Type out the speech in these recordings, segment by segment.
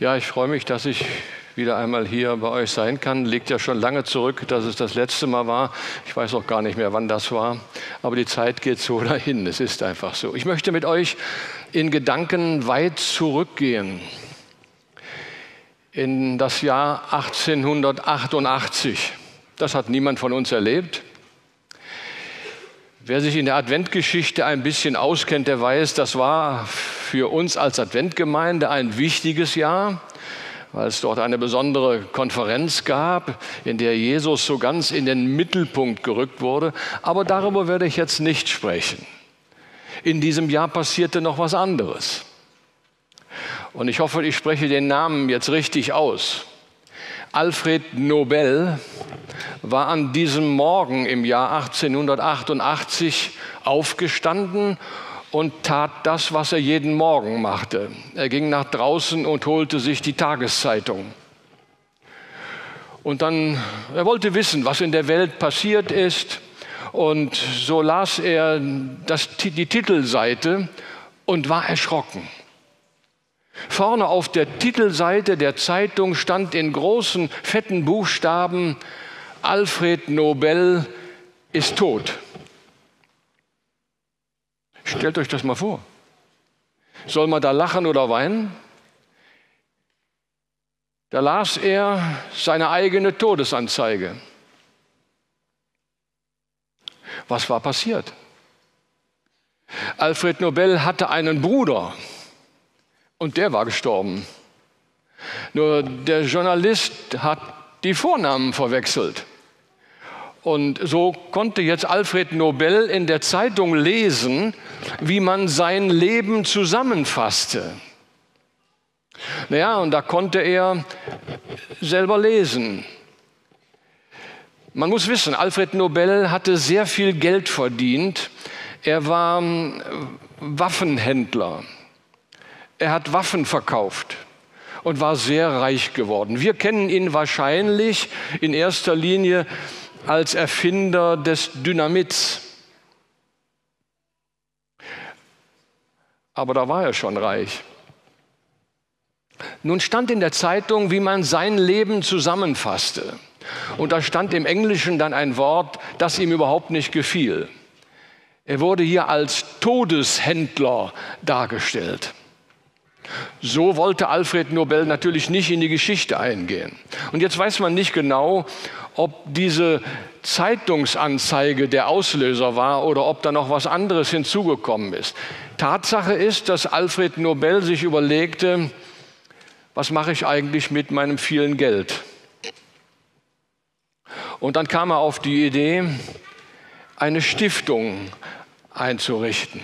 Ja, ich freue mich, dass ich wieder einmal hier bei euch sein kann. Liegt ja schon lange zurück, dass es das letzte Mal war. Ich weiß auch gar nicht mehr, wann das war. Aber die Zeit geht so dahin. Es ist einfach so. Ich möchte mit euch in Gedanken weit zurückgehen. In das Jahr 1888. Das hat niemand von uns erlebt. Wer sich in der Adventgeschichte ein bisschen auskennt, der weiß, das war für uns als Adventgemeinde ein wichtiges Jahr, weil es dort eine besondere Konferenz gab, in der Jesus so ganz in den Mittelpunkt gerückt wurde. Aber darüber werde ich jetzt nicht sprechen. In diesem Jahr passierte noch was anderes. Und ich hoffe, ich spreche den Namen jetzt richtig aus. Alfred Nobel war an diesem Morgen im Jahr 1888 aufgestanden und tat das, was er jeden Morgen machte. Er ging nach draußen und holte sich die Tageszeitung. Und dann, er wollte wissen, was in der Welt passiert ist. Und so las er das, die Titelseite und war erschrocken. Vorne auf der Titelseite der Zeitung stand in großen, fetten Buchstaben, Alfred Nobel ist tot. Stellt euch das mal vor. Soll man da lachen oder weinen? Da las er seine eigene Todesanzeige. Was war passiert? Alfred Nobel hatte einen Bruder, und der war gestorben. Nur der Journalist hat die Vornamen verwechselt. Und so konnte jetzt Alfred Nobel in der Zeitung lesen, wie man sein Leben zusammenfasste. Naja, und da konnte er selber lesen. Man muss wissen, Alfred Nobel hatte sehr viel Geld verdient. Er war hm, Waffenhändler. Er hat Waffen verkauft und war sehr reich geworden. Wir kennen ihn wahrscheinlich in erster Linie als Erfinder des Dynamits. Aber da war er schon reich. Nun stand in der Zeitung, wie man sein Leben zusammenfasste. Und da stand im Englischen dann ein Wort, das ihm überhaupt nicht gefiel. Er wurde hier als Todeshändler dargestellt. So wollte Alfred Nobel natürlich nicht in die Geschichte eingehen. Und jetzt weiß man nicht genau, ob diese Zeitungsanzeige der Auslöser war oder ob da noch was anderes hinzugekommen ist. Tatsache ist, dass Alfred Nobel sich überlegte, was mache ich eigentlich mit meinem vielen Geld? Und dann kam er auf die Idee, eine Stiftung einzurichten.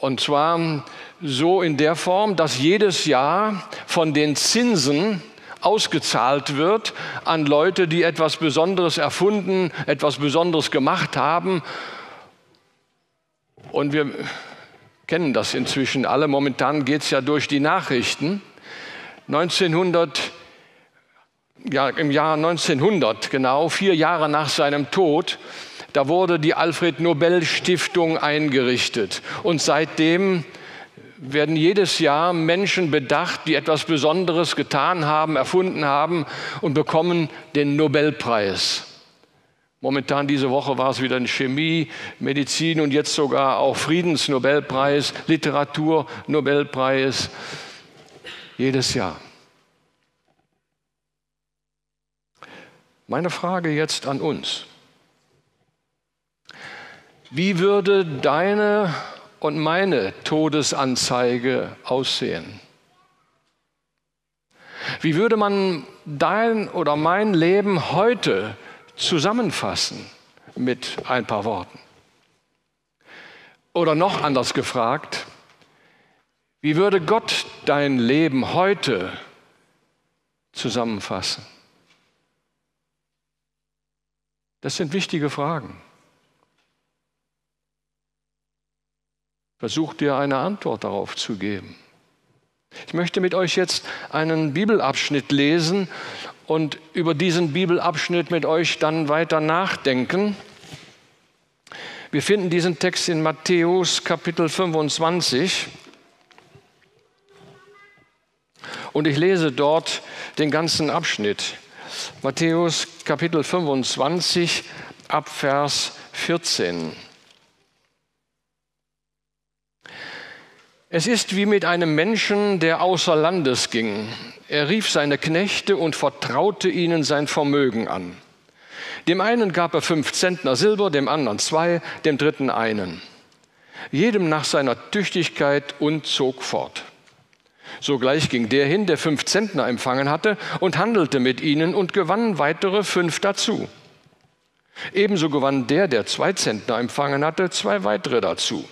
Und zwar so in der Form, dass jedes Jahr von den Zinsen ausgezahlt wird an Leute, die etwas Besonderes erfunden, etwas Besonderes gemacht haben. Und wir kennen das inzwischen alle. Momentan geht es ja durch die Nachrichten. 1900, ja, im Jahr 1900, genau vier Jahre nach seinem Tod, da wurde die Alfred Nobel Stiftung eingerichtet. Und seitdem werden jedes Jahr Menschen bedacht, die etwas Besonderes getan haben, erfunden haben und bekommen den Nobelpreis. Momentan diese Woche war es wieder in Chemie, Medizin und jetzt sogar auch Friedensnobelpreis, Literaturnobelpreis. Jedes Jahr. Meine Frage jetzt an uns. Wie würde deine und meine Todesanzeige aussehen? Wie würde man dein oder mein Leben heute zusammenfassen mit ein paar Worten? Oder noch anders gefragt, wie würde Gott dein Leben heute zusammenfassen? Das sind wichtige Fragen. Versucht dir eine Antwort darauf zu geben. Ich möchte mit euch jetzt einen Bibelabschnitt lesen und über diesen Bibelabschnitt mit euch dann weiter nachdenken. Wir finden diesen Text in Matthäus Kapitel 25. Und ich lese dort den ganzen Abschnitt. Matthäus Kapitel 25 ab Vers 14. Es ist wie mit einem Menschen, der außer Landes ging. Er rief seine Knechte und vertraute ihnen sein Vermögen an. Dem einen gab er fünf Zentner Silber, dem anderen zwei, dem dritten einen. Jedem nach seiner Tüchtigkeit und zog fort. Sogleich ging der hin, der fünf Zentner empfangen hatte, und handelte mit ihnen und gewann weitere fünf dazu. Ebenso gewann der, der zwei Zentner empfangen hatte, zwei weitere dazu.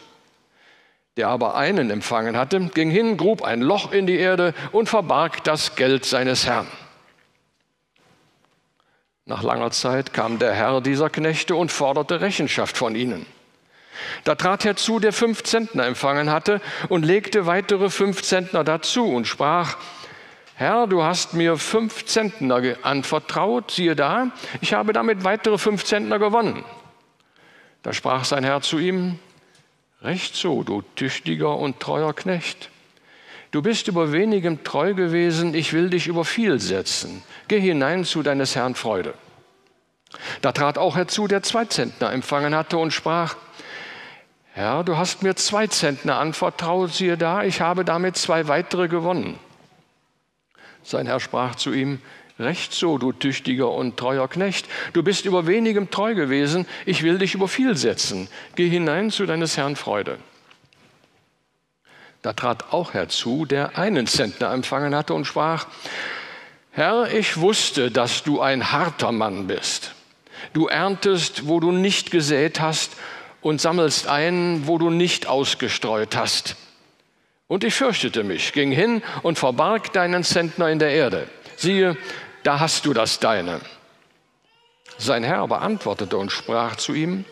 Der aber einen empfangen hatte, ging hin, grub ein Loch in die Erde und verbarg das Geld seines Herrn. Nach langer Zeit kam der Herr dieser Knechte und forderte Rechenschaft von ihnen. Da trat herzu, der fünf Zentner empfangen hatte und legte weitere fünf Zentner dazu und sprach, Herr, du hast mir fünf Zentner anvertraut, siehe da, ich habe damit weitere fünf Zentner gewonnen. Da sprach sein Herr zu ihm, Recht so, du tüchtiger und treuer Knecht. Du bist über wenigem treu gewesen, ich will dich über viel setzen. Geh hinein zu deines Herrn Freude. Da trat auch herzu, der zwei Zentner empfangen hatte und sprach, Herr, du hast mir zwei Zentner anvertraut, siehe da, ich habe damit zwei weitere gewonnen. Sein Herr sprach zu ihm, Recht so, du tüchtiger und treuer Knecht. Du bist über wenigem treu gewesen, ich will dich über viel setzen. Geh hinein zu deines Herrn Freude. Da trat auch herzu, der einen Zentner empfangen hatte und sprach, Herr, ich wusste, dass du ein harter Mann bist. Du erntest, wo du nicht gesät hast und sammelst ein, wo du nicht ausgestreut hast. Und ich fürchtete mich, ging hin und verbarg deinen Zentner in der Erde. Siehe, da hast du das Deine. Sein Herr aber antwortete und sprach zu ihm,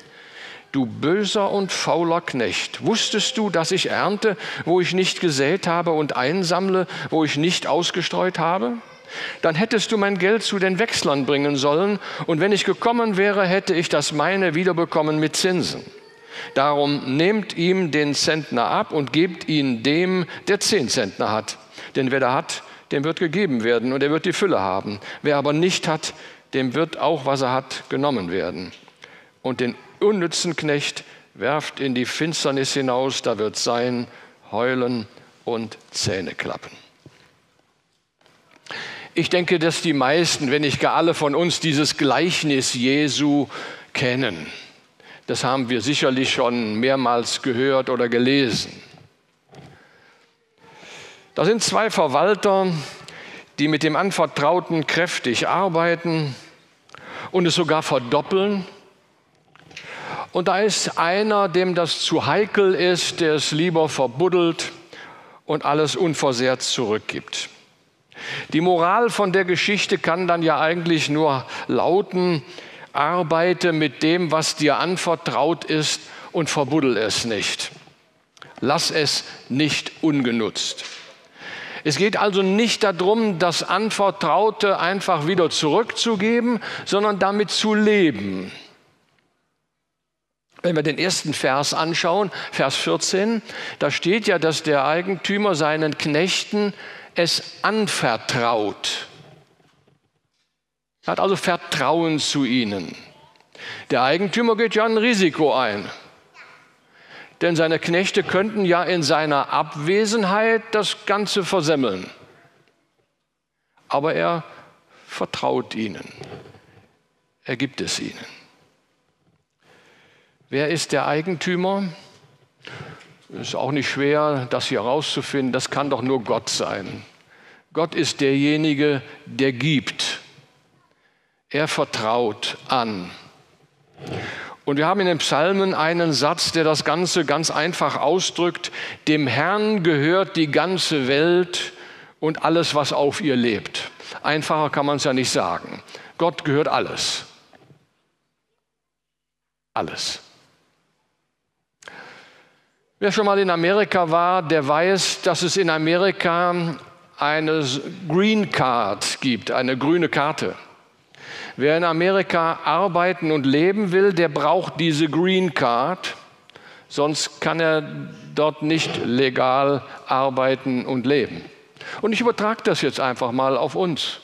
Du böser und fauler Knecht, wusstest du, dass ich ernte, wo ich nicht gesät habe und einsammle, wo ich nicht ausgestreut habe? Dann hättest du mein Geld zu den Wechslern bringen sollen, und wenn ich gekommen wäre, hätte ich das meine wiederbekommen mit Zinsen. Darum nehmt ihm den Zentner ab und gebt ihn dem, der zehn Zentner hat. Denn wer da hat, dem wird gegeben werden und er wird die Fülle haben. Wer aber nicht hat, dem wird auch, was er hat, genommen werden. Und den unnützen Knecht werft in die Finsternis hinaus, da wird sein Heulen und Zähneklappen. Ich denke, dass die meisten, wenn nicht gar alle von uns, dieses Gleichnis Jesu kennen. Das haben wir sicherlich schon mehrmals gehört oder gelesen. Da sind zwei Verwalter, die mit dem Anvertrauten kräftig arbeiten und es sogar verdoppeln. Und da ist einer, dem das zu heikel ist, der es lieber verbuddelt und alles unversehrt zurückgibt. Die Moral von der Geschichte kann dann ja eigentlich nur lauten, arbeite mit dem, was dir anvertraut ist und verbuddel es nicht. Lass es nicht ungenutzt. Es geht also nicht darum, das Anvertraute einfach wieder zurückzugeben, sondern damit zu leben. Wenn wir den ersten Vers anschauen, Vers 14, da steht ja, dass der Eigentümer seinen Knechten es anvertraut. Er hat also Vertrauen zu ihnen. Der Eigentümer geht ja ein Risiko ein. Denn seine Knechte könnten ja in seiner Abwesenheit das Ganze versemmeln. Aber er vertraut ihnen. Er gibt es ihnen. Wer ist der Eigentümer? Ist auch nicht schwer, das hier herauszufinden. Das kann doch nur Gott sein. Gott ist derjenige, der gibt. Er vertraut an. Und wir haben in den Psalmen einen Satz, der das Ganze ganz einfach ausdrückt. Dem Herrn gehört die ganze Welt und alles, was auf ihr lebt. Einfacher kann man es ja nicht sagen. Gott gehört alles. Alles. Wer schon mal in Amerika war, der weiß, dass es in Amerika eine Green Card gibt, eine grüne Karte. Wer in Amerika arbeiten und leben will, der braucht diese Green Card, sonst kann er dort nicht legal arbeiten und leben. Und ich übertrage das jetzt einfach mal auf uns.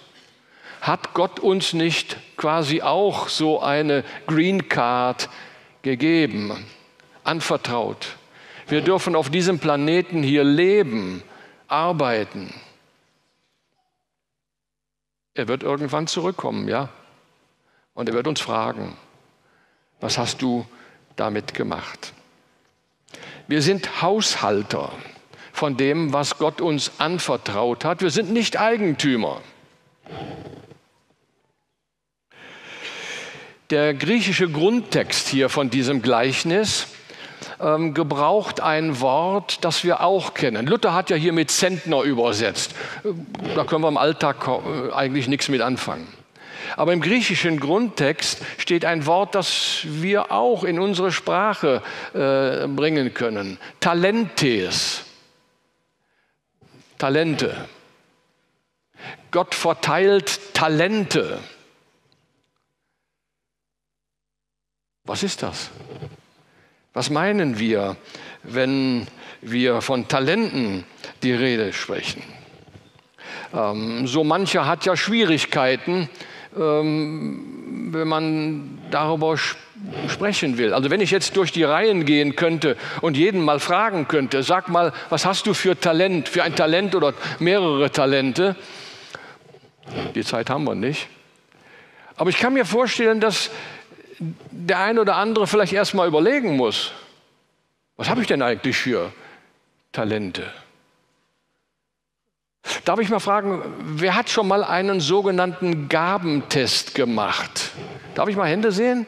Hat Gott uns nicht quasi auch so eine Green Card gegeben, anvertraut? Wir dürfen auf diesem Planeten hier leben, arbeiten. Er wird irgendwann zurückkommen, ja? Und er wird uns fragen, was hast du damit gemacht? Wir sind Haushalter von dem, was Gott uns anvertraut hat. Wir sind nicht Eigentümer. Der griechische Grundtext hier von diesem Gleichnis ähm, gebraucht ein Wort, das wir auch kennen. Luther hat ja hier mit Zentner übersetzt. Da können wir im Alltag äh, eigentlich nichts mit anfangen. Aber im griechischen Grundtext steht ein Wort, das wir auch in unsere Sprache äh, bringen können. Talentes. Talente. Gott verteilt Talente. Was ist das? Was meinen wir, wenn wir von Talenten die Rede sprechen? Ähm, so mancher hat ja Schwierigkeiten, ähm, wenn man darüber sprechen will. Also wenn ich jetzt durch die Reihen gehen könnte und jeden mal fragen könnte, sag mal, was hast du für Talent, für ein Talent oder mehrere Talente? Die Zeit haben wir nicht. Aber ich kann mir vorstellen, dass der eine oder andere vielleicht erst mal überlegen muss, was habe ich denn eigentlich für Talente? Darf ich mal fragen, wer hat schon mal einen sogenannten Gabentest gemacht? Darf ich mal Hände sehen?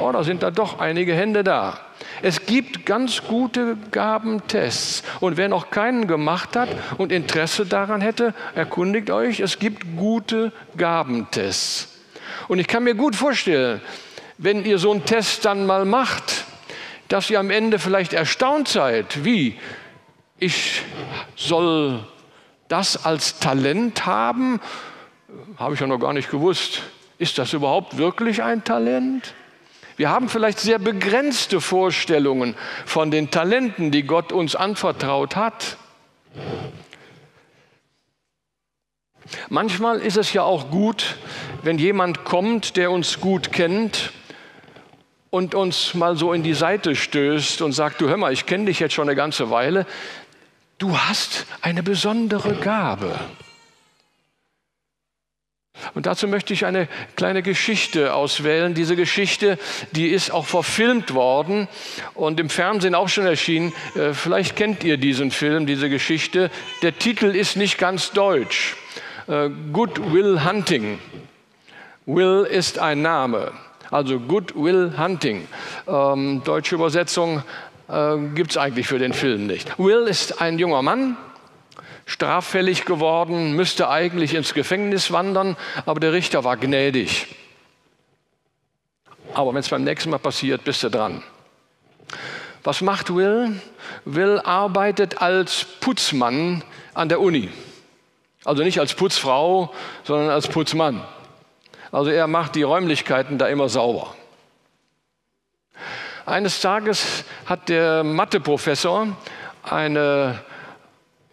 Oh, da sind da doch einige Hände da. Es gibt ganz gute Gabentests. Und wer noch keinen gemacht hat und Interesse daran hätte, erkundigt euch, es gibt gute Gabentests. Und ich kann mir gut vorstellen, wenn ihr so einen Test dann mal macht, dass ihr am Ende vielleicht erstaunt seid, wie ich soll das als Talent haben, habe ich ja noch gar nicht gewusst. Ist das überhaupt wirklich ein Talent? Wir haben vielleicht sehr begrenzte Vorstellungen von den Talenten, die Gott uns anvertraut hat. Manchmal ist es ja auch gut, wenn jemand kommt, der uns gut kennt und uns mal so in die Seite stößt und sagt, du hör mal, ich kenne dich jetzt schon eine ganze Weile, du hast eine besondere Gabe. Und dazu möchte ich eine kleine Geschichte auswählen. Diese Geschichte, die ist auch verfilmt worden und im Fernsehen auch schon erschienen. Äh, vielleicht kennt ihr diesen Film, diese Geschichte. Der Titel ist nicht ganz deutsch. Äh, Good Will Hunting. Will ist ein Name. Also Good Will Hunting. Ähm, deutsche Übersetzung äh, gibt es eigentlich für den Film nicht. Will ist ein junger Mann, straffällig geworden, müsste eigentlich ins Gefängnis wandern, aber der Richter war gnädig. Aber wenn es beim nächsten Mal passiert, bist du dran. Was macht Will? Will arbeitet als Putzmann an der Uni. Also nicht als Putzfrau, sondern als Putzmann. Also er macht die Räumlichkeiten da immer sauber. Eines Tages hat der Matheprofessor eine,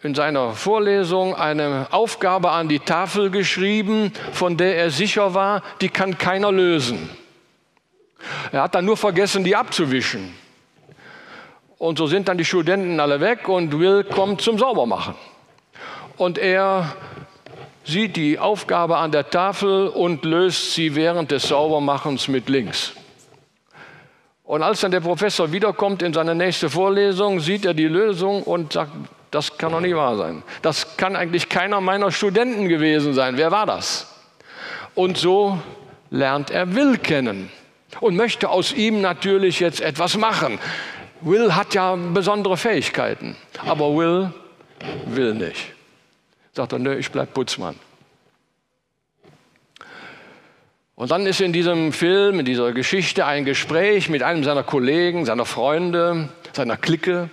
in seiner Vorlesung eine Aufgabe an die Tafel geschrieben, von der er sicher war, die kann keiner lösen. Er hat dann nur vergessen, die abzuwischen. Und so sind dann die Studenten alle weg und Will kommt zum Saubermachen. Und er sieht die Aufgabe an der Tafel und löst sie während des Saubermachens mit links. Und als dann der Professor wiederkommt in seine nächste Vorlesung, sieht er die Lösung und sagt, das kann doch nicht wahr sein. Das kann eigentlich keiner meiner Studenten gewesen sein. Wer war das? Und so lernt er Will kennen und möchte aus ihm natürlich jetzt etwas machen. Will hat ja besondere Fähigkeiten, aber Will will nicht. Sagt er, nö, ich bleib Putzmann. Und dann ist in diesem Film, in dieser Geschichte ein Gespräch mit einem seiner Kollegen, seiner Freunde, seiner Clique.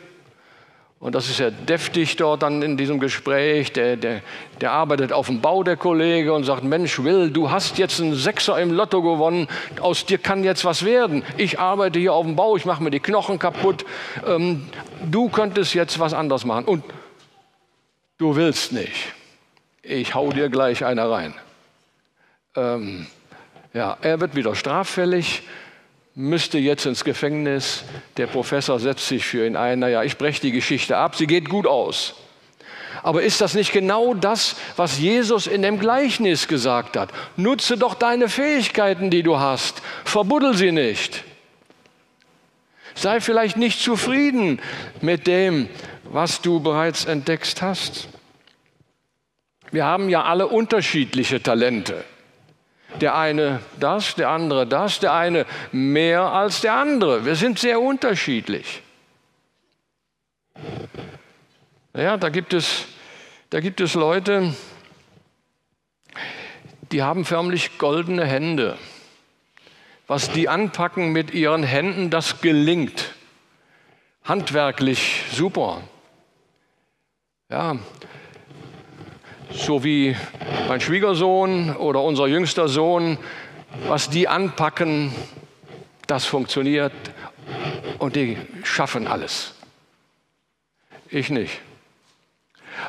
Und das ist ja deftig dort dann in diesem Gespräch. Der, der, der arbeitet auf dem Bau, der Kollege, und sagt, Mensch, Will, du hast jetzt einen Sechser im Lotto gewonnen, aus dir kann jetzt was werden. Ich arbeite hier auf dem Bau, ich mache mir die Knochen kaputt. Ähm, du könntest jetzt was anderes machen. Und du willst nicht. ich hau dir gleich einer rein. Ähm, ja, er wird wieder straffällig, müsste jetzt ins Gefängnis. Der Professor setzt sich für ihn ein. Naja, ich breche die Geschichte ab, sie geht gut aus. Aber ist das nicht genau das, was Jesus in dem Gleichnis gesagt hat? Nutze doch deine Fähigkeiten, die du hast. Verbuddel sie nicht. Sei vielleicht nicht zufrieden mit dem, was du bereits entdeckt hast. Wir haben ja alle unterschiedliche Talente. Der eine das, der andere das, der eine mehr als der andere. Wir sind sehr unterschiedlich. Ja, da gibt es, da gibt es Leute, die haben förmlich goldene Hände. Was die anpacken mit ihren Händen, das gelingt. Handwerklich super. Ja, so wie mein Schwiegersohn oder unser jüngster Sohn, was die anpacken, das funktioniert und die schaffen alles. Ich nicht.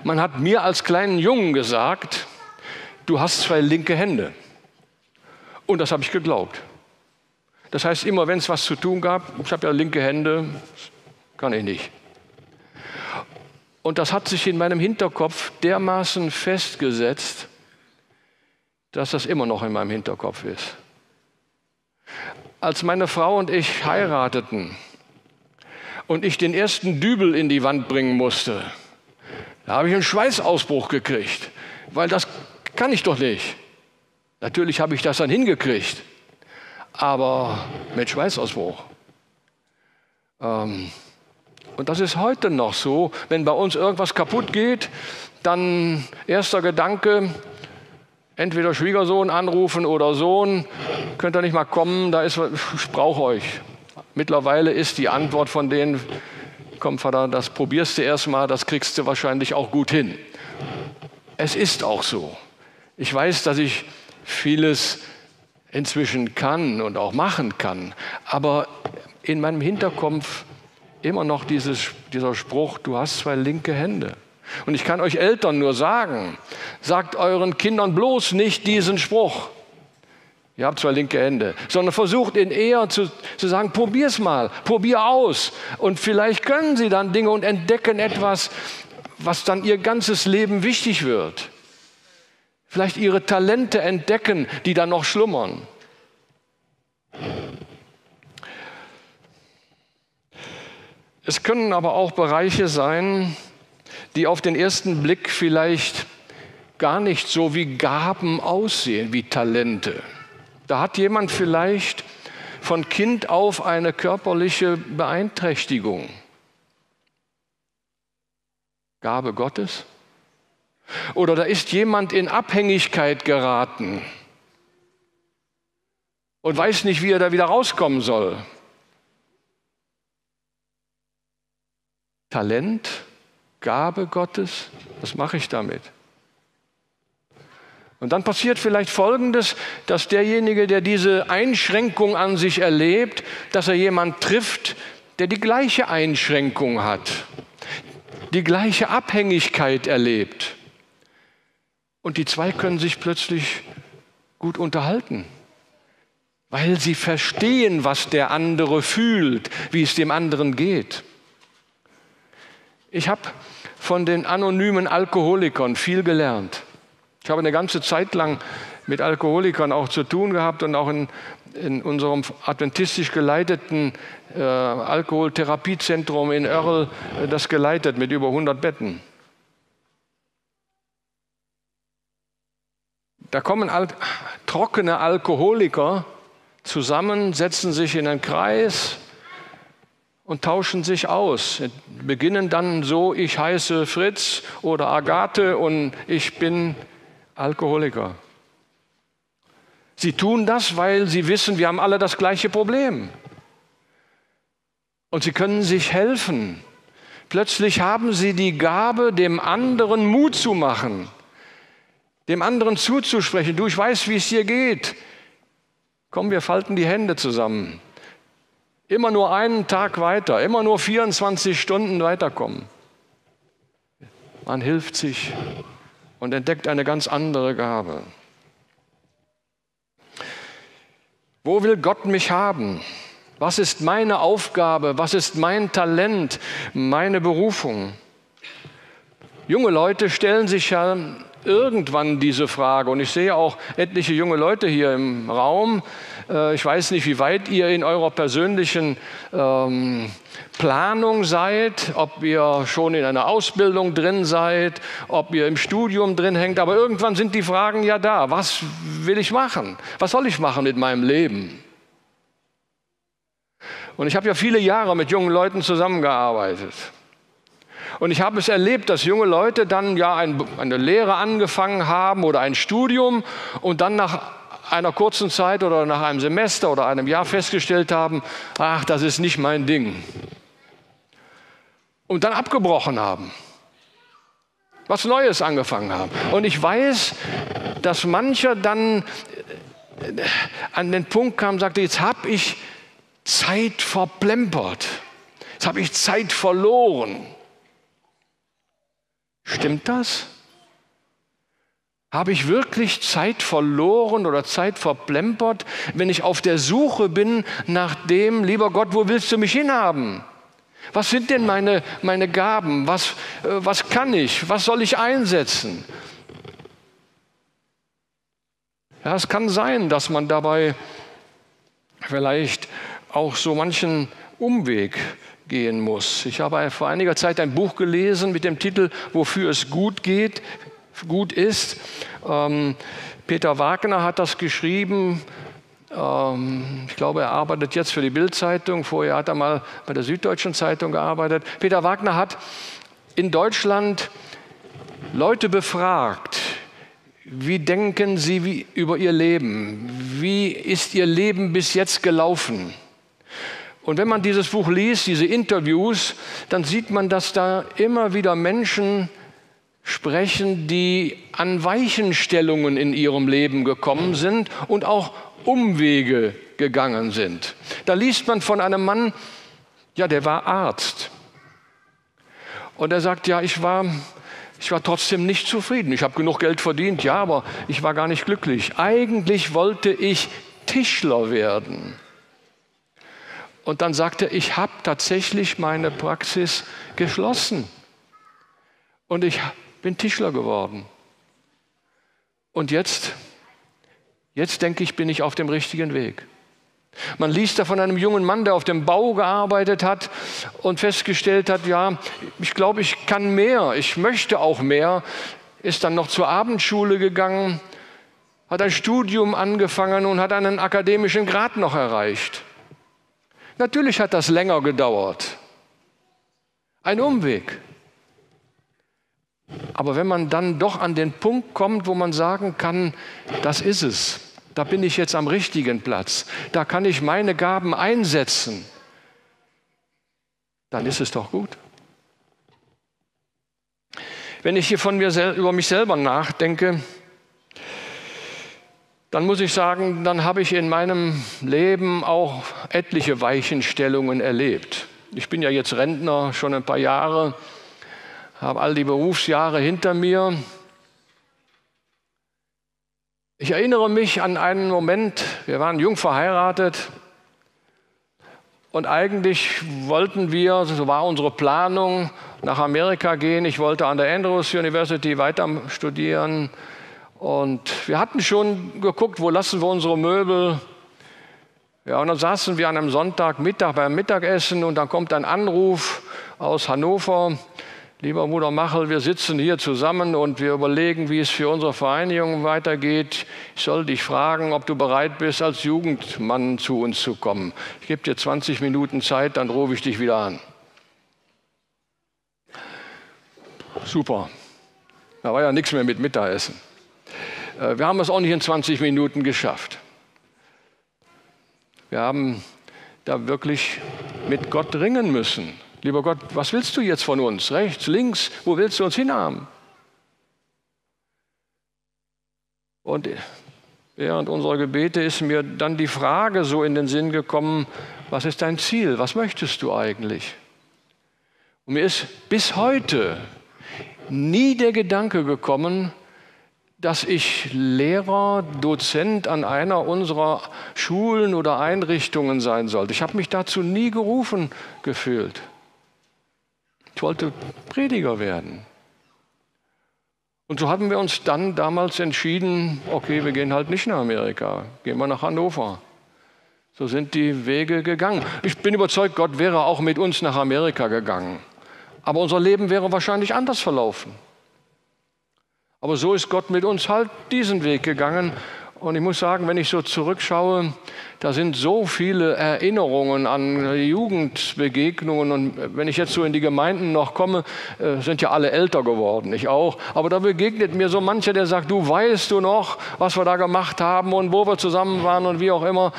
Man hat mir als kleinen Jungen gesagt, du hast zwei linke Hände. Und das habe ich geglaubt. Das heißt, immer wenn es was zu tun gab, ich habe ja linke Hände, kann ich nicht. Und das hat sich in meinem Hinterkopf dermaßen festgesetzt, dass das immer noch in meinem Hinterkopf ist. Als meine Frau und ich heirateten und ich den ersten Dübel in die Wand bringen musste, da habe ich einen Schweißausbruch gekriegt, weil das kann ich doch nicht. Natürlich habe ich das dann hingekriegt, aber mit Schweißausbruch. Ähm, und das ist heute noch so. Wenn bei uns irgendwas kaputt geht, dann erster Gedanke, entweder Schwiegersohn anrufen oder Sohn, könnt ihr nicht mal kommen, da ist, ich brauche euch. Mittlerweile ist die Antwort von denen, komm Vater, das probierst du erst mal, das kriegst du wahrscheinlich auch gut hin. Es ist auch so. Ich weiß, dass ich vieles inzwischen kann und auch machen kann, aber in meinem Hinterkopf immer noch dieses, dieser Spruch, du hast zwei linke Hände. Und ich kann euch Eltern nur sagen, sagt euren Kindern bloß nicht diesen Spruch. Ihr habt zwei linke Hände, sondern versucht ihn eher zu, zu sagen, probier's mal, probier aus. Und vielleicht können sie dann Dinge und entdecken etwas, was dann ihr ganzes Leben wichtig wird. Vielleicht ihre Talente entdecken, die dann noch schlummern. Es können aber auch Bereiche sein, die auf den ersten Blick vielleicht gar nicht so wie Gaben aussehen, wie Talente. Da hat jemand vielleicht von Kind auf eine körperliche Beeinträchtigung. Gabe Gottes? Oder da ist jemand in Abhängigkeit geraten und weiß nicht, wie er da wieder rauskommen soll. Talent, Gabe Gottes, was mache ich damit? Und dann passiert vielleicht Folgendes, dass derjenige, der diese Einschränkung an sich erlebt, dass er jemand trifft, der die gleiche Einschränkung hat, die gleiche Abhängigkeit erlebt. Und die zwei können sich plötzlich gut unterhalten, weil sie verstehen, was der andere fühlt, wie es dem anderen geht. Ich habe von den anonymen Alkoholikern viel gelernt. Ich habe eine ganze Zeit lang mit Alkoholikern auch zu tun gehabt und auch in, in unserem adventistisch geleiteten äh, Alkoholtherapiezentrum in Örl äh, das geleitet mit über 100 Betten. Da kommen al trockene Alkoholiker zusammen, setzen sich in einen Kreis und tauschen sich aus. Beginnen dann so, ich heiße Fritz oder Agathe und ich bin Alkoholiker. Sie tun das, weil sie wissen, wir haben alle das gleiche Problem. Und sie können sich helfen. Plötzlich haben sie die Gabe, dem anderen Mut zu machen, dem anderen zuzusprechen. Du, ich weiß, wie es dir geht. Komm, wir falten die Hände zusammen. Immer nur einen Tag weiter, immer nur 24 Stunden weiterkommen. Man hilft sich und entdeckt eine ganz andere Gabe. Wo will Gott mich haben? Was ist meine Aufgabe? Was ist mein Talent, meine Berufung? Junge Leute stellen sich ja irgendwann diese Frage. Und ich sehe auch etliche junge Leute hier im Raum. Äh, ich weiß nicht, wie weit ihr in eurer persönlichen ähm, Planung seid, ob ihr schon in einer Ausbildung drin seid, ob ihr im Studium drin hängt. Aber irgendwann sind die Fragen ja da. Was will ich machen? Was soll ich machen mit meinem Leben? Und ich habe ja viele Jahre mit jungen Leuten zusammengearbeitet. Und ich habe es erlebt, dass junge Leute dann ja ein, eine Lehre angefangen haben oder ein Studium und dann nach einer kurzen Zeit oder nach einem Semester oder einem Jahr festgestellt haben, ach, das ist nicht mein Ding. Und dann abgebrochen haben. Was Neues angefangen haben. Und ich weiß, dass mancher dann äh, an den Punkt kam sagte, jetzt habe ich Zeit verplempert. Jetzt habe ich Zeit verloren. Stimmt das? Habe ich wirklich Zeit verloren oder Zeit verplempert, wenn ich auf der Suche bin nach dem, lieber Gott, wo willst du mich hinhaben? Was sind denn meine, meine Gaben? Was, äh, was kann ich? Was soll ich einsetzen? Ja, es kann sein, dass man dabei vielleicht auch so manchen Umweg gehen muss. Ich habe vor einiger Zeit ein Buch gelesen mit dem Titel Wofür es gut geht, gut ist. Ähm, Peter Wagner hat das geschrieben. Ähm, ich glaube, er arbeitet jetzt für die Bildzeitung. Vorher hat er mal bei der Süddeutschen Zeitung gearbeitet. Peter Wagner hat in Deutschland Leute befragt. Wie denken sie über ihr Leben? Wie ist ihr Leben bis jetzt gelaufen? Und wenn man dieses Buch liest, diese Interviews, dann sieht man, dass da immer wieder Menschen sprechen, die an Weichenstellungen in ihrem Leben gekommen sind und auch Umwege gegangen sind. Da liest man von einem Mann, ja, der war Arzt. Und er sagt, ja, ich war, ich war trotzdem nicht zufrieden. Ich habe genug Geld verdient, ja, aber ich war gar nicht glücklich. Eigentlich wollte ich Tischler werden. Und dann sagte er, ich habe tatsächlich meine Praxis geschlossen. Und ich bin Tischler geworden. Und jetzt, jetzt denke ich, bin ich auf dem richtigen Weg. Man liest da von einem jungen Mann, der auf dem Bau gearbeitet hat und festgestellt hat, ja, ich glaube, ich kann mehr, ich möchte auch mehr, ist dann noch zur Abendschule gegangen, hat ein Studium angefangen und hat einen akademischen Grad noch erreicht. Natürlich hat das länger gedauert. Ein Umweg. Aber wenn man dann doch an den Punkt kommt, wo man sagen kann, das ist es, da bin ich jetzt am richtigen Platz, da kann ich meine Gaben einsetzen, dann ist es doch gut. Wenn ich hier von mir über mich selber nachdenke, dann muss ich sagen, dann habe ich in meinem Leben auch etliche Weichenstellungen erlebt. Ich bin ja jetzt Rentner schon ein paar Jahre, habe all die Berufsjahre hinter mir. Ich erinnere mich an einen Moment, wir waren jung verheiratet und eigentlich wollten wir, so war unsere Planung, nach Amerika gehen. Ich wollte an der Andrews University weiter studieren und wir hatten schon geguckt, wo lassen wir unsere Möbel. Ja, und dann saßen wir an einem Sonntagmittag beim Mittagessen und dann kommt ein Anruf aus Hannover. Lieber Bruder Machel, wir sitzen hier zusammen und wir überlegen, wie es für unsere Vereinigung weitergeht. Ich soll dich fragen, ob du bereit bist, als Jugendmann zu uns zu kommen. Ich gebe dir 20 Minuten Zeit, dann rufe ich dich wieder an. Super. Da war ja nichts mehr mit Mittagessen. Äh, wir haben es auch nicht in 20 Minuten geschafft. Wir haben da wirklich mit Gott ringen müssen. Lieber Gott, was willst du jetzt von uns? Rechts, links, wo willst du uns hinhaben? Und während unserer Gebete ist mir dann die Frage so in den Sinn gekommen, was ist dein Ziel? Was möchtest du eigentlich? Und mir ist bis heute nie der Gedanke gekommen, dass ich Lehrer, Dozent an einer unserer Schulen oder Einrichtungen sein sollte. Ich habe mich dazu nie gerufen gefühlt. Wollte Prediger werden. Und so hatten wir uns dann damals entschieden, okay, wir gehen halt nicht nach Amerika, gehen wir nach Hannover. So sind die Wege gegangen. Ich bin überzeugt, Gott wäre auch mit uns nach Amerika gegangen. Aber unser Leben wäre wahrscheinlich anders verlaufen. Aber so ist Gott mit uns halt diesen Weg gegangen. Und ich muss sagen, wenn ich so zurückschaue, da sind so viele Erinnerungen an Jugendbegegnungen. Und wenn ich jetzt so in die Gemeinden noch komme, äh, sind ja alle älter geworden, ich auch. Aber da begegnet mir so mancher, der sagt, du weißt du noch, was wir da gemacht haben und wo wir zusammen waren und wie auch immer.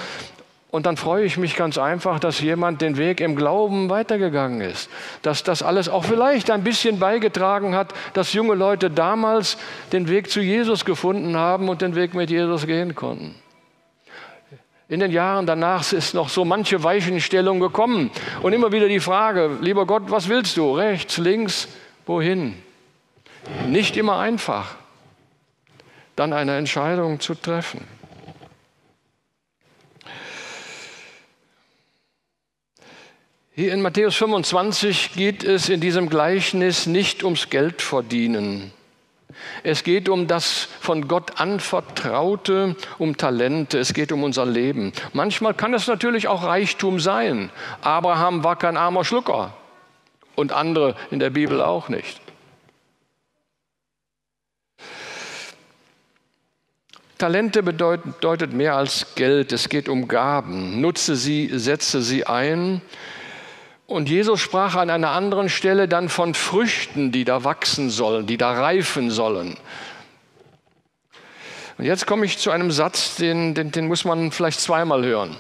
Und dann freue ich mich ganz einfach, dass jemand den Weg im Glauben weitergegangen ist. Dass das alles auch vielleicht ein bisschen beigetragen hat, dass junge Leute damals den Weg zu Jesus gefunden haben und den Weg mit Jesus gehen konnten. In den Jahren danach ist noch so manche Weichenstellung gekommen. Und immer wieder die Frage, lieber Gott, was willst du? Rechts, links, wohin? Nicht immer einfach, dann eine Entscheidung zu treffen. Hier in Matthäus 25 geht es in diesem Gleichnis nicht ums Geld verdienen. Es geht um das von Gott anvertraute, um Talente, es geht um unser Leben. Manchmal kann es natürlich auch Reichtum sein. Abraham war kein armer Schlucker und andere in der Bibel auch nicht. Talente bedeutet mehr als Geld, es geht um Gaben. Nutze sie, setze sie ein und Jesus sprach an einer anderen Stelle dann von Früchten, die da wachsen sollen, die da reifen sollen. Und jetzt komme ich zu einem Satz, den, den, den muss man vielleicht zweimal hören.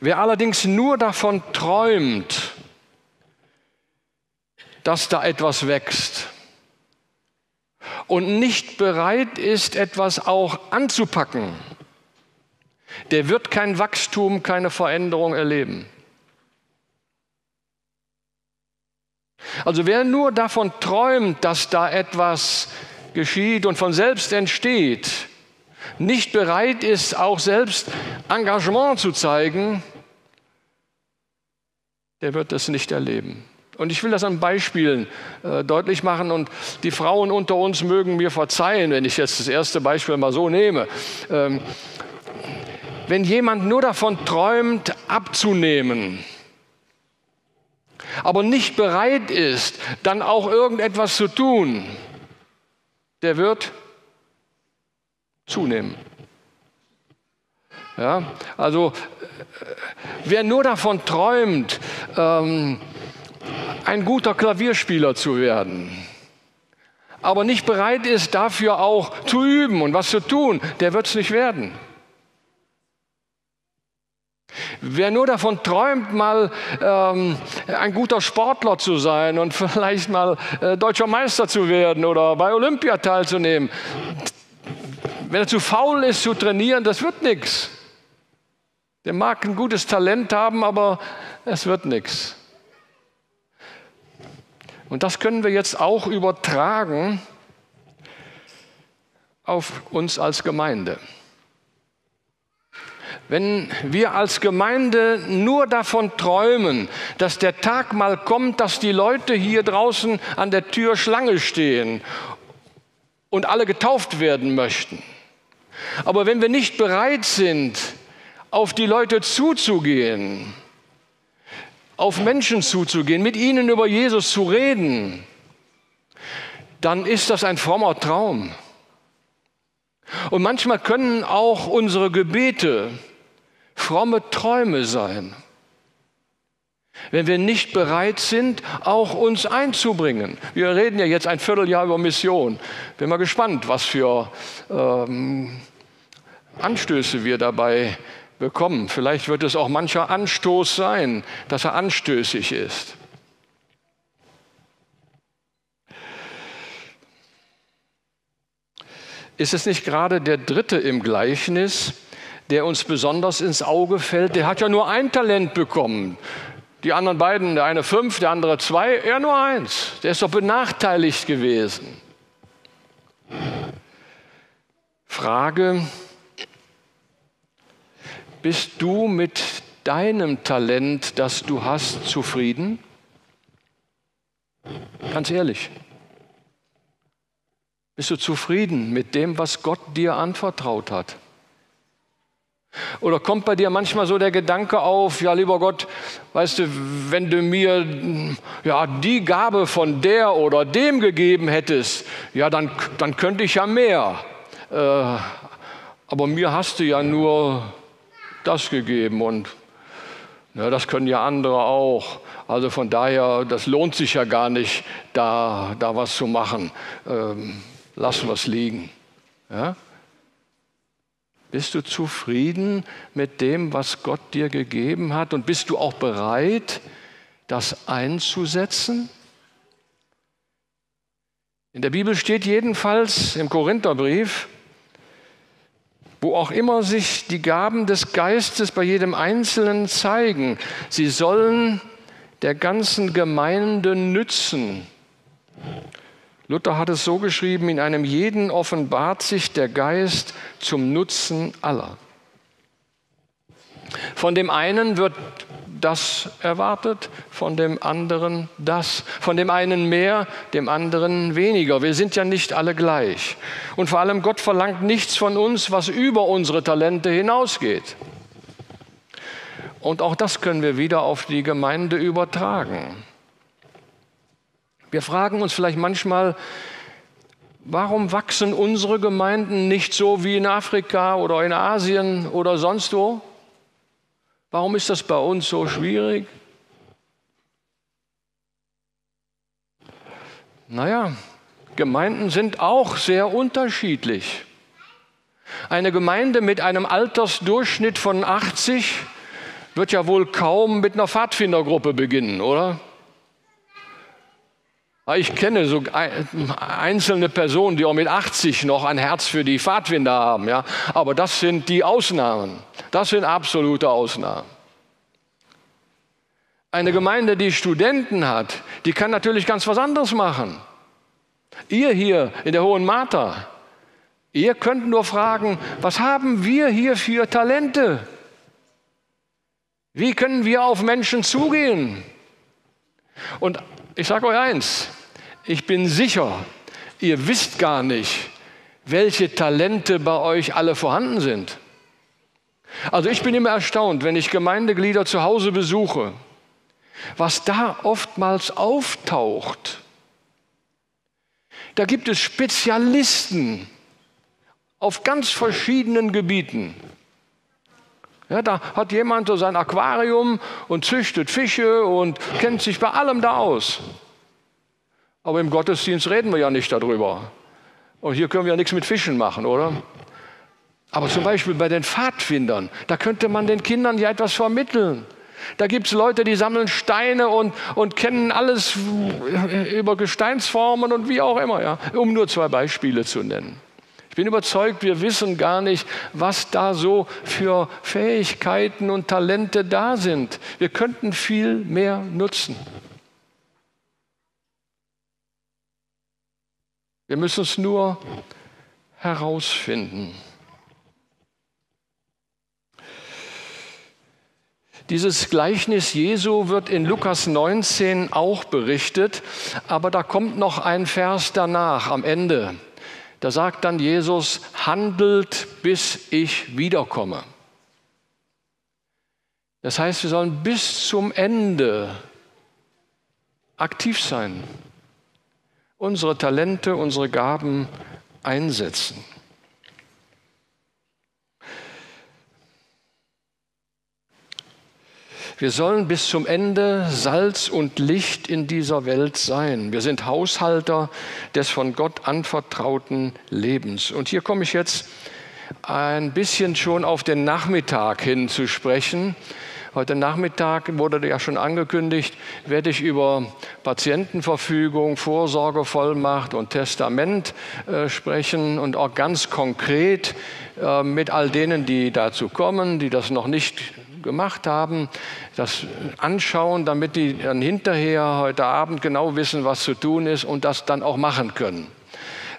Wer allerdings nur davon träumt, dass da etwas wächst und nicht bereit ist, etwas auch anzupacken, der wird kein Wachstum, keine Veränderung erleben. Also wer nur davon träumt, dass da etwas geschieht und von selbst entsteht, nicht bereit ist, auch selbst Engagement zu zeigen, der wird das nicht erleben. Und ich will das an Beispielen äh, deutlich machen und die Frauen unter uns mögen mir verzeihen, wenn ich jetzt das erste Beispiel mal so nehme. Ähm, wenn jemand nur davon träumt, abzunehmen, aber nicht bereit ist, dann auch irgendetwas zu tun, der wird zunehmen. Ja, also wer nur davon träumt, ähm, ein guter Klavierspieler zu werden, aber nicht bereit ist, dafür auch zu üben und was zu tun, der wird es nicht werden. Wer nur davon träumt, mal ähm, ein guter Sportler zu sein und vielleicht mal äh, deutscher Meister zu werden oder bei Olympia teilzunehmen, wenn er zu faul ist zu trainieren, das wird nichts. Der mag ein gutes Talent haben, aber es wird nichts. Und das können wir jetzt auch übertragen auf uns als Gemeinde. Wenn wir als Gemeinde nur davon träumen, dass der Tag mal kommt, dass die Leute hier draußen an der Tür Schlange stehen und alle getauft werden möchten. Aber wenn wir nicht bereit sind, auf die Leute zuzugehen, auf Menschen zuzugehen, mit ihnen über Jesus zu reden, dann ist das ein frommer Traum. Und manchmal können auch unsere Gebete fromme Träume sein. Wenn wir nicht bereit sind, auch uns einzubringen. Wir reden ja jetzt ein Vierteljahr über Mission. Bin mal gespannt, was für ähm, Anstöße wir dabei bekommen. Vielleicht wird es auch mancher Anstoß sein, dass er anstößig ist. Ist es nicht gerade der Dritte im Gleichnis, der uns besonders ins Auge fällt, der hat ja nur ein Talent bekommen. Die anderen beiden, der eine fünf, der andere zwei, er nur eins. Der ist doch benachteiligt gewesen. Frage, bist du mit deinem Talent, das du hast, zufrieden? Ganz ehrlich. Bist du zufrieden mit dem, was Gott dir anvertraut hat? Oder kommt bei dir manchmal so der Gedanke auf, ja lieber Gott, weißt du, wenn du mir ja, die Gabe von der oder dem gegeben hättest, ja dann, dann könnte ich ja mehr. Äh, aber mir hast du ja nur das gegeben und ja, das können ja andere auch. Also von daher, das lohnt sich ja gar nicht, da, da was zu machen. Ähm, lassen wir es liegen. Ja? Bist du zufrieden mit dem, was Gott dir gegeben hat? Und bist du auch bereit, das einzusetzen? In der Bibel steht jedenfalls im Korintherbrief, wo auch immer sich die Gaben des Geistes bei jedem Einzelnen zeigen, sie sollen der ganzen Gemeinde nützen. Luther hat es so geschrieben, in einem jeden offenbart sich der Geist zum Nutzen aller. Von dem einen wird das erwartet, von dem anderen das. Von dem einen mehr, dem anderen weniger. Wir sind ja nicht alle gleich. Und vor allem Gott verlangt nichts von uns, was über unsere Talente hinausgeht. Und auch das können wir wieder auf die Gemeinde übertragen. Wir fragen uns vielleicht manchmal, warum wachsen unsere Gemeinden nicht so wie in Afrika oder in Asien oder sonst wo? Warum ist das bei uns so schwierig? Naja, Gemeinden sind auch sehr unterschiedlich. Eine Gemeinde mit einem Altersdurchschnitt von 80 wird ja wohl kaum mit einer Pfadfindergruppe beginnen, oder? Ich kenne so einzelne Personen, die auch mit 80 noch ein Herz für die Pfadfinder haben, ja. Aber das sind die Ausnahmen. Das sind absolute Ausnahmen. Eine Gemeinde, die Studenten hat, die kann natürlich ganz was anderes machen. Ihr hier in der Hohen Martha, ihr könnt nur fragen, was haben wir hier für Talente? Wie können wir auf Menschen zugehen? Und ich sage euch eins, ich bin sicher, ihr wisst gar nicht, welche Talente bei euch alle vorhanden sind. Also ich bin immer erstaunt, wenn ich Gemeindeglieder zu Hause besuche, was da oftmals auftaucht. Da gibt es Spezialisten auf ganz verschiedenen Gebieten. Ja, da hat jemand so sein Aquarium und züchtet Fische und kennt sich bei allem da aus. Aber im Gottesdienst reden wir ja nicht darüber. Und hier können wir ja nichts mit Fischen machen, oder? Aber zum Beispiel bei den Pfadfindern, da könnte man den Kindern ja etwas vermitteln. Da gibt es Leute, die sammeln Steine und, und kennen alles über Gesteinsformen und wie auch immer, ja, um nur zwei Beispiele zu nennen. Ich bin überzeugt, wir wissen gar nicht, was da so für Fähigkeiten und Talente da sind. Wir könnten viel mehr nutzen. Wir müssen es nur herausfinden. Dieses Gleichnis Jesu wird in Lukas 19 auch berichtet, aber da kommt noch ein Vers danach am Ende. Da sagt dann Jesus, handelt, bis ich wiederkomme. Das heißt, wir sollen bis zum Ende aktiv sein unsere Talente, unsere Gaben einsetzen. Wir sollen bis zum Ende Salz und Licht in dieser Welt sein. Wir sind Haushalter des von Gott anvertrauten Lebens. Und hier komme ich jetzt ein bisschen schon auf den Nachmittag hin zu sprechen. Heute Nachmittag wurde ja schon angekündigt, werde ich über Patientenverfügung, Vorsorgevollmacht und Testament äh, sprechen und auch ganz konkret äh, mit all denen, die dazu kommen, die das noch nicht gemacht haben, das anschauen, damit die dann hinterher heute Abend genau wissen, was zu tun ist und das dann auch machen können.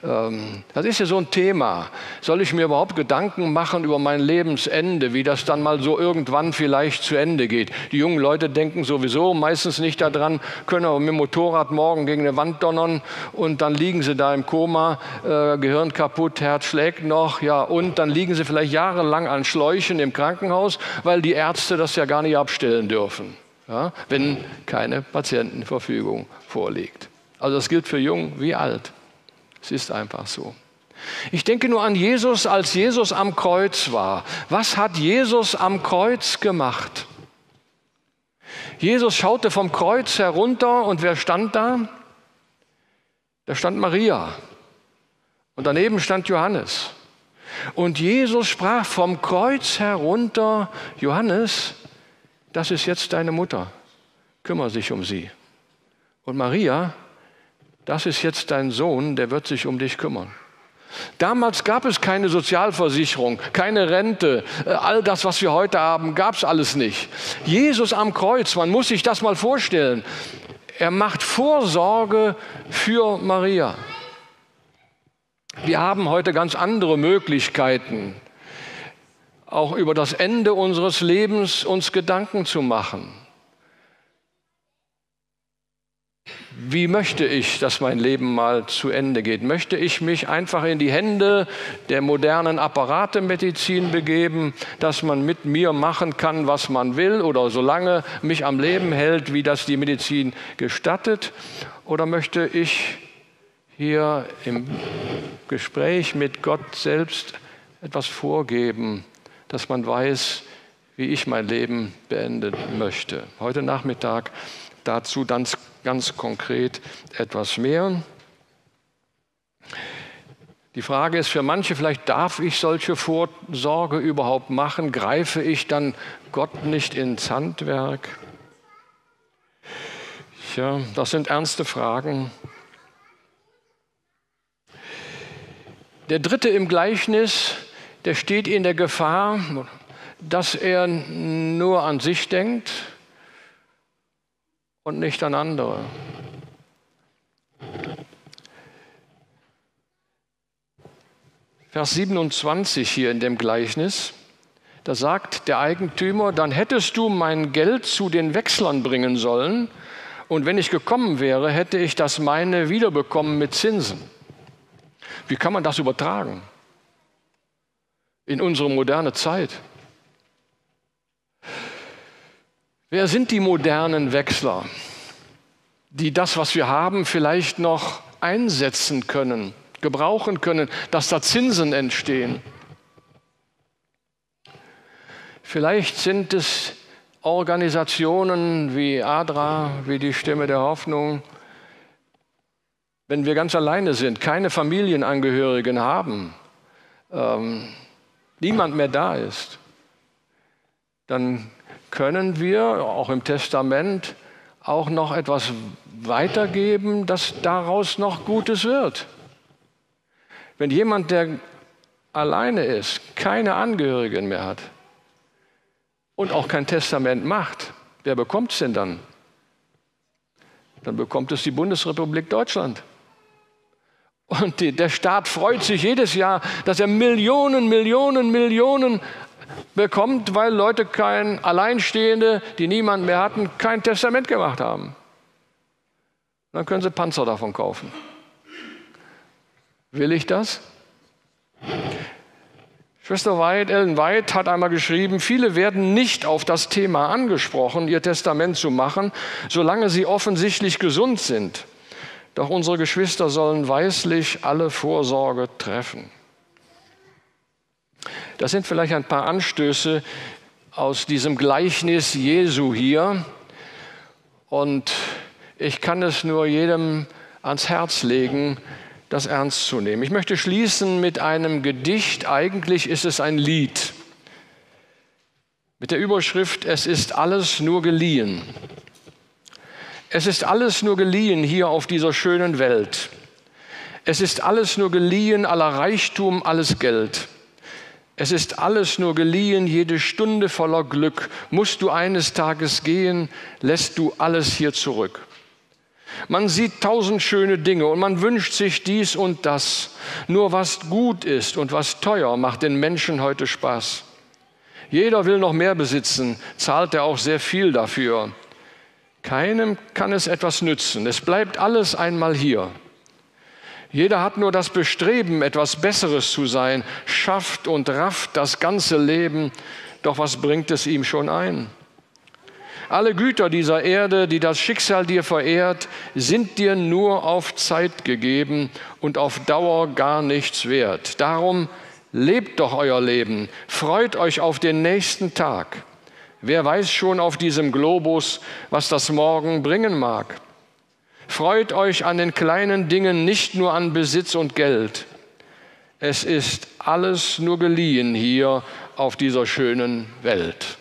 Ähm, das ist ja so ein Thema. Soll ich mir überhaupt Gedanken machen über mein Lebensende, wie das dann mal so irgendwann vielleicht zu Ende geht? Die jungen Leute denken sowieso meistens nicht daran, können aber mit dem Motorrad morgen gegen eine Wand donnern und dann liegen sie da im Koma, äh, Gehirn kaputt, Herz schlägt noch, ja, und dann liegen sie vielleicht jahrelang an Schläuchen im Krankenhaus, weil die Ärzte das ja gar nicht abstellen dürfen, ja, wenn keine Patientenverfügung vorliegt. Also das gilt für jung wie alt. Es ist einfach so. Ich denke nur an Jesus, als Jesus am Kreuz war. Was hat Jesus am Kreuz gemacht? Jesus schaute vom Kreuz herunter und wer stand da? Da stand Maria und daneben stand Johannes. Und Jesus sprach vom Kreuz herunter, Johannes, das ist jetzt deine Mutter, kümmere dich um sie. Und Maria, das ist jetzt dein Sohn, der wird sich um dich kümmern. Damals gab es keine Sozialversicherung, keine Rente, äh, all das, was wir heute haben, gab es alles nicht. Jesus am Kreuz, man muss sich das mal vorstellen, er macht Vorsorge für Maria. Wir haben heute ganz andere Möglichkeiten, auch über das Ende unseres Lebens uns Gedanken zu machen. Wie möchte ich, dass mein Leben mal zu Ende geht? Möchte ich mich einfach in die Hände der modernen Apparatemedizin begeben, dass man mit mir machen kann, was man will oder solange mich am Leben hält, wie das die Medizin gestattet? Oder möchte ich hier im Gespräch mit Gott selbst etwas vorgeben, dass man weiß, wie ich mein Leben beenden möchte? Heute Nachmittag dazu ganz ganz konkret etwas mehr. Die Frage ist für manche vielleicht, darf ich solche Vorsorge überhaupt machen? Greife ich dann Gott nicht ins Handwerk? Ja, das sind ernste Fragen. Der dritte im Gleichnis, der steht in der Gefahr, dass er nur an sich denkt und nicht an andere. Vers 27 hier in dem Gleichnis, da sagt der Eigentümer, dann hättest du mein Geld zu den Wechslern bringen sollen und wenn ich gekommen wäre, hätte ich das meine wiederbekommen mit Zinsen. Wie kann man das übertragen in unsere moderne Zeit? Wer sind die modernen Wechsler, die das, was wir haben, vielleicht noch einsetzen können, gebrauchen können, dass da Zinsen entstehen? Vielleicht sind es Organisationen wie ADRA, wie die Stimme der Hoffnung, wenn wir ganz alleine sind, keine Familienangehörigen haben, ähm, niemand mehr da ist, dann können wir auch im Testament auch noch etwas weitergeben, dass daraus noch Gutes wird. Wenn jemand, der alleine ist, keine Angehörigen mehr hat und auch kein Testament macht, wer bekommt es denn dann? Dann bekommt es die Bundesrepublik Deutschland. Und die, der Staat freut sich jedes Jahr, dass er Millionen, Millionen, Millionen bekommt, weil Leute kein Alleinstehende, die niemand mehr hatten, kein Testament gemacht haben. Dann können sie Panzer davon kaufen. Will ich das? Schwester White, Ellen White hat einmal geschrieben, viele werden nicht auf das Thema angesprochen, ihr Testament zu machen, solange sie offensichtlich gesund sind. Doch unsere Geschwister sollen weislich alle Vorsorge treffen. Das sind vielleicht ein paar Anstöße aus diesem Gleichnis Jesu hier. Und ich kann es nur jedem ans Herz legen, das ernst zu nehmen. Ich möchte schließen mit einem Gedicht. Eigentlich ist es ein Lied mit der Überschrift Es ist alles nur geliehen. Es ist alles nur geliehen hier auf dieser schönen Welt. Es ist alles nur geliehen, aller Reichtum, alles Geld. Es ist alles nur geliehen, jede Stunde voller Glück. Musst du eines Tages gehen, lässt du alles hier zurück. Man sieht tausend schöne Dinge und man wünscht sich dies und das. Nur was gut ist und was teuer macht den Menschen heute Spaß. Jeder will noch mehr besitzen, zahlt er auch sehr viel dafür. Keinem kann es etwas nützen. Es bleibt alles einmal hier. Jeder hat nur das Bestreben, etwas Besseres zu sein, schafft und rafft das ganze Leben, doch was bringt es ihm schon ein? Alle Güter dieser Erde, die das Schicksal dir verehrt, sind dir nur auf Zeit gegeben und auf Dauer gar nichts wert. Darum lebt doch euer Leben, freut euch auf den nächsten Tag. Wer weiß schon auf diesem Globus, was das Morgen bringen mag? Freut euch an den kleinen Dingen, nicht nur an Besitz und Geld. Es ist alles nur geliehen hier auf dieser schönen Welt.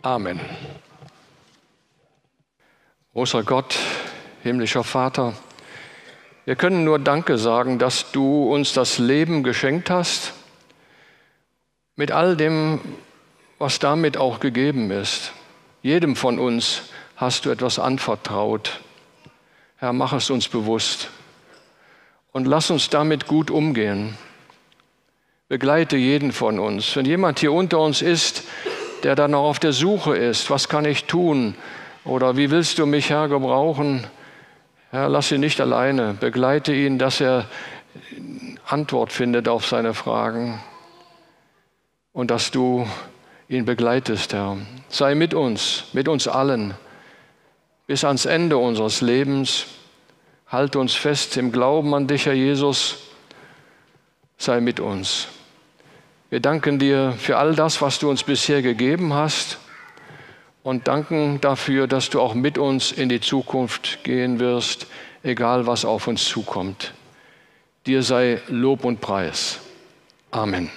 Amen. Großer Gott, himmlischer Vater, wir können nur Danke sagen, dass du uns das Leben geschenkt hast, mit all dem, was damit auch gegeben ist. Jedem von uns hast du etwas anvertraut. Herr, mach es uns bewusst und lass uns damit gut umgehen. Begleite jeden von uns. Wenn jemand hier unter uns ist, der dann noch auf der Suche ist, was kann ich tun? Oder wie willst du mich, Herr, gebrauchen? Herr, lass ihn nicht alleine. Begleite ihn, dass er Antwort findet auf seine Fragen. Und dass du ihn begleitest, Herr. Sei mit uns, mit uns allen, bis ans Ende unseres Lebens. Halte uns fest im Glauben an dich, Herr Jesus. Sei mit uns. Wir danken dir für all das, was du uns bisher gegeben hast und danken dafür, dass du auch mit uns in die Zukunft gehen wirst, egal was auf uns zukommt. Dir sei Lob und Preis. Amen.